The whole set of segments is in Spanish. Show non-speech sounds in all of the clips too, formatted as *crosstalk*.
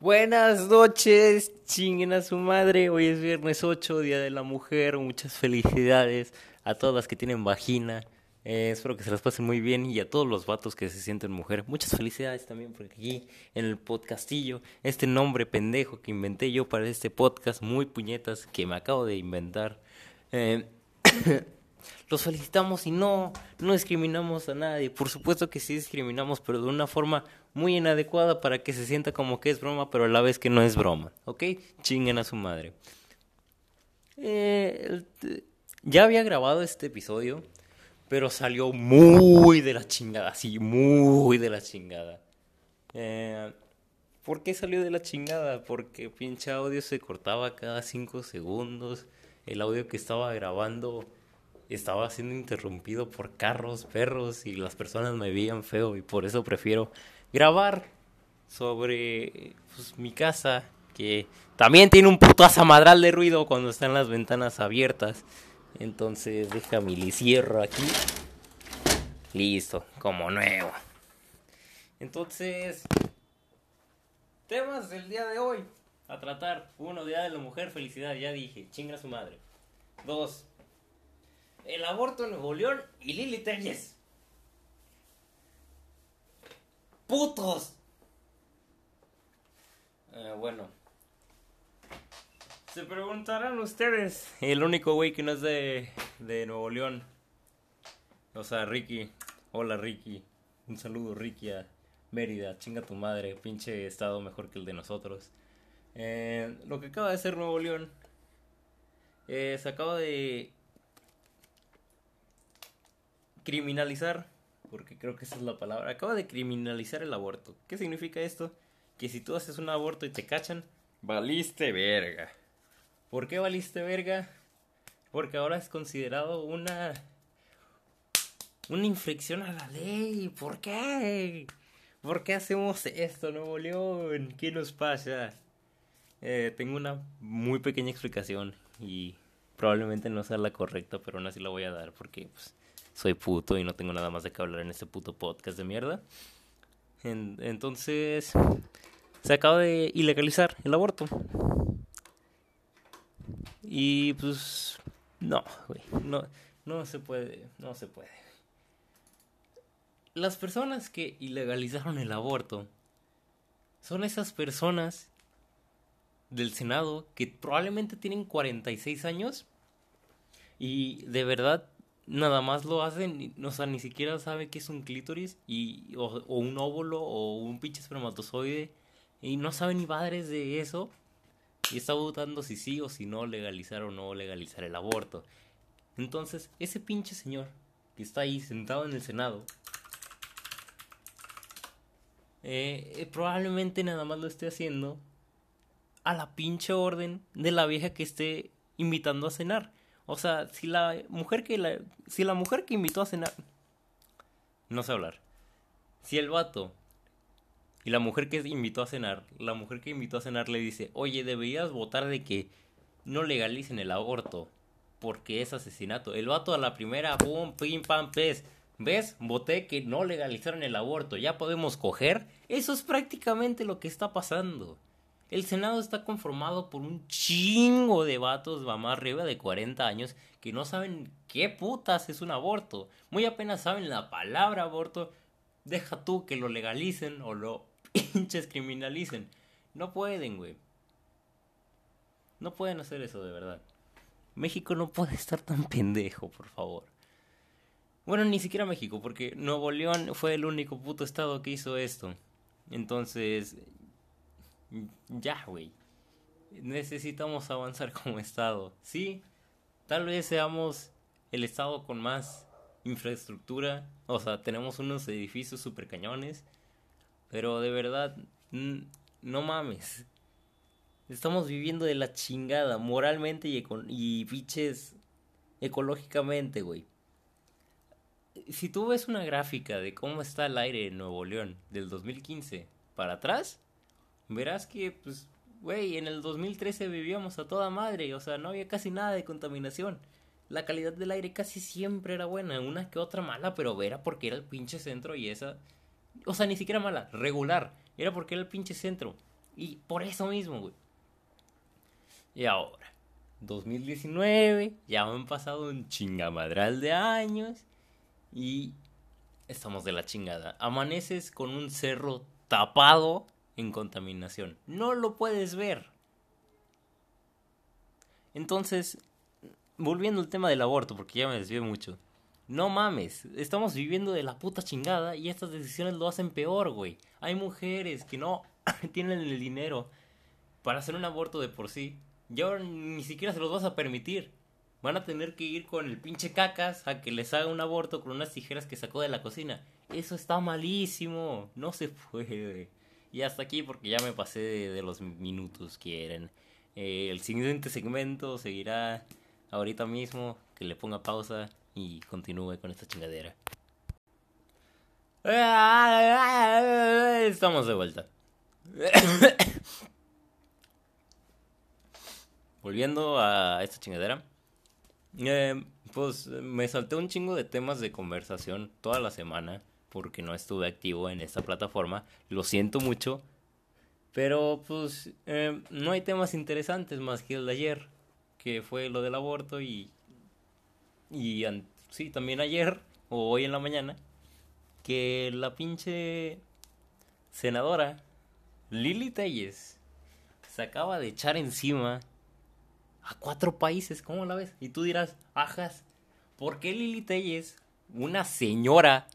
Buenas noches, chinguen a su madre. Hoy es viernes 8, Día de la Mujer. Muchas felicidades a todas las que tienen vagina. Eh, espero que se las pasen muy bien y a todos los vatos que se sienten mujer. Muchas felicidades también por aquí en el podcastillo. Este nombre pendejo que inventé yo para este podcast, muy puñetas, que me acabo de inventar. Eh, *coughs* *coughs* los felicitamos y no, no discriminamos a nadie. Por supuesto que sí discriminamos, pero de una forma muy inadecuada para que se sienta como que es broma, pero a la vez que no es broma. ¿Ok? Chinguen a su madre. Eh, ya había grabado este episodio, pero salió muy de la chingada, sí, muy de la chingada. Eh, ¿Por qué salió de la chingada? Porque pinche audio se cortaba cada cinco segundos. El audio que estaba grabando estaba siendo interrumpido por carros, perros y las personas me veían feo y por eso prefiero grabar sobre pues, mi casa que también tiene un puto azamadral de ruido cuando están las ventanas abiertas. Entonces déjame li cierro aquí. Listo, como nuevo. Entonces, temas del día de hoy a tratar. Uno, Día de la Mujer, felicidad, ya dije, chinga su madre. Dos, el aborto en Nuevo León y Lili Telles. ¡Putos! Eh, bueno. Se preguntarán ustedes. El único güey que no es de, de Nuevo León. O sea, Ricky. Hola, Ricky. Un saludo, Ricky, a Mérida. Chinga tu madre. Pinche estado mejor que el de nosotros. Eh, lo que acaba de ser Nuevo León. Eh, se acaba de criminalizar, porque creo que esa es la palabra, acaba de criminalizar el aborto. ¿Qué significa esto? Que si tú haces un aborto y te cachan, valiste verga. ¿Por qué valiste verga? Porque ahora es considerado una una infracción a la ley. ¿Por qué? ¿Por qué hacemos esto, Nuevo León? ¿Qué nos pasa? Eh, tengo una muy pequeña explicación y probablemente no sea la correcta, pero aún así la voy a dar porque pues, soy puto y no tengo nada más de qué hablar en este puto podcast de mierda. entonces, se acaba de ilegalizar el aborto. Y pues, no, güey, no, no se puede, no se puede. Las personas que ilegalizaron el aborto son esas personas del Senado que probablemente tienen 46 años y de verdad nada más lo hacen, o sea, ni siquiera sabe qué es un clítoris y, o, un óvulo o un pinche espermatozoide y no sabe ni padres de eso y está votando si sí o si no legalizar o no legalizar el aborto. Entonces, ese pinche señor que está ahí sentado en el Senado, eh, probablemente nada más lo esté haciendo a la pinche orden de la vieja que esté invitando a cenar. O sea, si la mujer que la, si la mujer que invitó a cenar, no sé hablar. Si el vato y la mujer que invitó a cenar, la mujer que invitó a cenar le dice, oye, deberías votar de que no legalicen el aborto porque es asesinato. El vato a la primera, pum, pim, pam, pez. ¿Ves? Voté que no legalizaron el aborto. Ya podemos coger. Eso es prácticamente lo que está pasando. El Senado está conformado por un chingo de vatos, va más arriba de 40 años, que no saben qué putas es un aborto. Muy apenas saben la palabra aborto. Deja tú que lo legalicen o lo *laughs* pinches criminalicen. No pueden, güey. No pueden hacer eso de verdad. México no puede estar tan pendejo, por favor. Bueno, ni siquiera México, porque Nuevo León fue el único puto estado que hizo esto. Entonces, ya, güey. Necesitamos avanzar *laughs* como Estado. Sí, tal vez seamos el Estado con más infraestructura. O sea, tenemos unos edificios super cañones. Pero de verdad, no mames. Estamos viviendo de la chingada, moralmente y, y biches ecológicamente, güey. Si tú ves una gráfica de cómo está el aire en Nuevo León del 2015 para atrás, verás que, pues, güey, en el 2013 vivíamos a toda madre, o sea, no había casi nada de contaminación. La calidad del aire casi siempre era buena, una que otra mala, pero era porque era el pinche centro y esa... O sea, ni siquiera mala, regular. Era porque era el pinche centro. Y por eso mismo, güey. Y ahora, 2019, ya han pasado un chingamadral de años y estamos de la chingada. Amaneces con un cerro tapado en contaminación. No lo puedes ver. Entonces, volviendo al tema del aborto, porque ya me desvié mucho. No mames, estamos viviendo de la puta chingada y estas decisiones lo hacen peor, güey. Hay mujeres que no *coughs* tienen el dinero para hacer un aborto de por sí. Y ahora ni siquiera se los vas a permitir. Van a tener que ir con el pinche cacas a que les haga un aborto con unas tijeras que sacó de la cocina. Eso está malísimo. No se puede. Y hasta aquí porque ya me pasé de, los minutos que. Eh, el siguiente segmento seguirá ahorita mismo. Que le ponga pausa y continúe con esta chingadera. Estamos de vuelta. *coughs* Volviendo a esta chingadera. Eh, pues me salté un chingo de temas de conversación toda la semana porque no estuve activo en esta plataforma. Lo siento mucho. Pero pues eh, no hay temas interesantes más que el de ayer, que fue lo del aborto y... Y sí, también ayer o hoy en la mañana, que la pinche senadora Lili Telles se acaba de echar encima a cuatro países, ¿cómo la ves? Y tú dirás, ajas, ¿por qué Lili Telles, una señora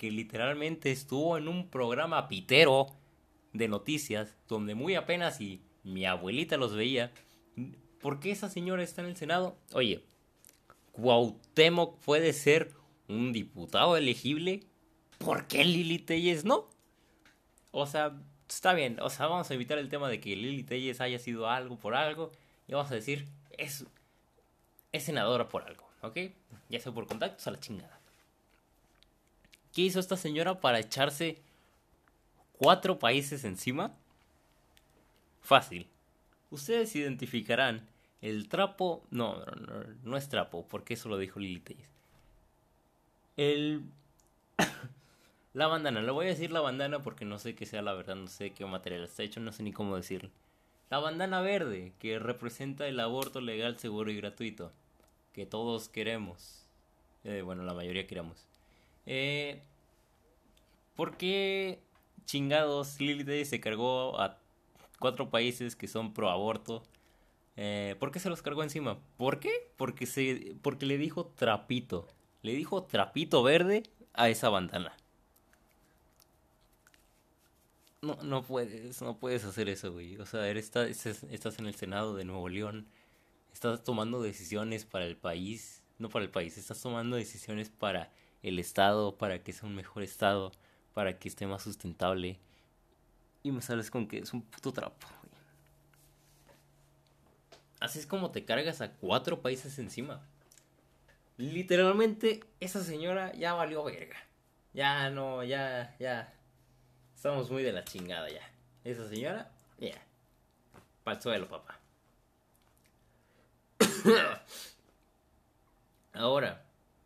que literalmente estuvo en un programa pitero de noticias, donde muy apenas y mi abuelita los veía, ¿por qué esa señora está en el Senado? Oye, Cuauhtémoc puede ser un diputado elegible, ¿por qué Lili Telles no? O sea, está bien, o sea, vamos a evitar el tema de que Lili Telles haya sido algo por algo y vamos a decir, es, es senadora por algo, ¿ok? Ya sea por contactos a la chingada. ¿Qué hizo esta señora para echarse cuatro países encima? Fácil. Ustedes identificarán el trapo. No, no, no, es trapo, porque eso lo dijo Lili. El. *coughs* la bandana, le voy a decir la bandana porque no sé qué sea la verdad, no sé qué material está hecho, no sé ni cómo decirlo. La bandana verde, que representa el aborto legal, seguro y gratuito. Que todos queremos. Eh, bueno, la mayoría queremos. Eh, ¿Por qué chingados Lili se cargó a cuatro países que son pro aborto? Eh, ¿Por qué se los cargó encima? ¿Por qué? Porque, se, porque le dijo trapito. Le dijo trapito verde a esa bandana. No, no puedes, no puedes hacer eso, güey. O sea, eres, estás en el Senado de Nuevo León. Estás tomando decisiones para el país. No para el país, estás tomando decisiones para el Estado, para que sea un mejor Estado, para que esté más sustentable. Y me sales con que es un puto trapo. Así es como te cargas a cuatro países encima. Literalmente, esa señora ya valió verga. Ya no, ya, ya. Estamos muy de la chingada ya. Esa señora, ya. Para suelo, papá. *coughs* Ahora,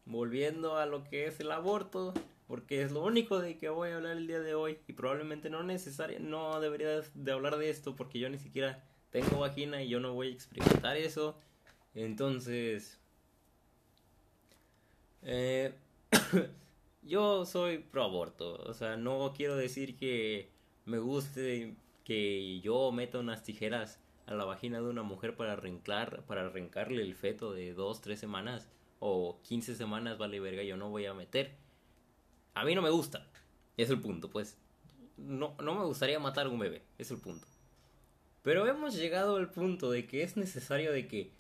volviendo a lo que es el aborto, porque es lo único de que voy a hablar el día de hoy y probablemente no necesario, no debería de hablar de esto porque yo ni siquiera tengo vagina y yo no voy a experimentar eso. Entonces, eh, *coughs* yo soy pro aborto, o sea, no quiero decir que me guste que yo meta unas tijeras a la vagina de una mujer para arrancar, para arrancarle el feto de dos, tres semanas o 15 semanas, vale verga, yo no voy a meter. A mí no me gusta, es el punto, pues. No, no me gustaría matar a un bebé, es el punto. Pero hemos llegado al punto de que es necesario de que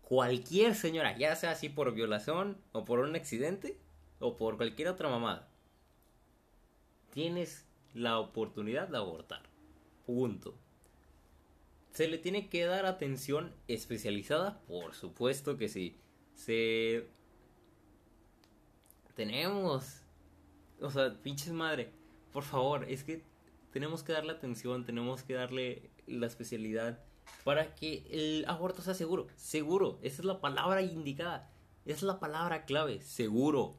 cualquier señora, ya sea así por violación o por un accidente, o por cualquier otra mamada, tienes la oportunidad de abortar. Punto. ¿Se le tiene que dar atención especializada? Por supuesto que sí. Se... Tenemos... O sea, pinches madre. Por favor, es que tenemos que darle atención, tenemos que darle la especialidad para que el aborto sea seguro. Seguro. Esa es la palabra indicada. Es la palabra clave. Seguro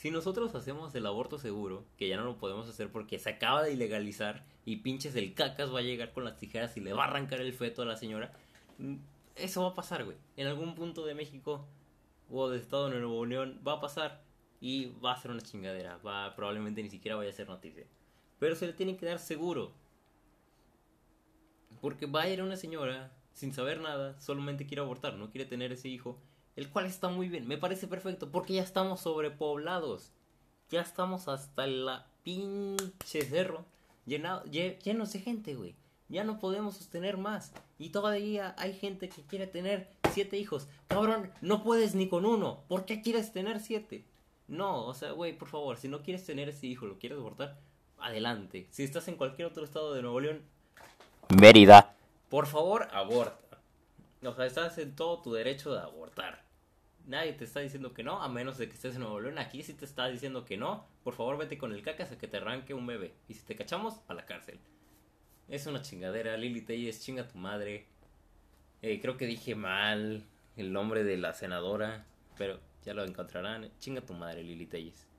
si nosotros hacemos el aborto seguro, que ya no lo podemos hacer porque se acaba de ilegalizar y pinches el cacas va a llegar con las tijeras y le va a arrancar el feto a la señora, eso va a pasar, güey. En algún punto de México o de Estado de Unión va a pasar y va a ser una chingadera. Va, probablemente ni siquiera vaya a ser noticia. Pero se le tiene que dar seguro. Porque va a ir una señora sin saber nada, solamente quiere abortar, no quiere tener ese hijo el cual está muy bien, me parece perfecto, porque ya estamos sobrepoblados. Ya estamos hasta la pinche cerro llenado, llenos de gente, güey. Ya no podemos sostener más. Y todavía hay gente que quiere tener siete hijos. Cabrón, no puedes ni con uno. ¿Por qué quieres tener siete? No, o sea, güey, por favor, si no quieres tener ese hijo, lo quieres abortar, adelante. Si estás en cualquier otro estado de Nuevo León, Mérida, por favor, aborta. O sea, estás en todo tu derecho de abortar. Nadie te está diciendo que no, a menos de que estés en Nuevo León. Aquí sí te está diciendo que no. Por favor, vete con el cacas a que te arranque un bebé. Y si te cachamos, a la cárcel. Es una chingadera. Lili Telles, chinga tu madre. Eh, creo que dije mal el nombre de la senadora. Pero ya lo encontrarán. Chinga tu madre, Lili Telles.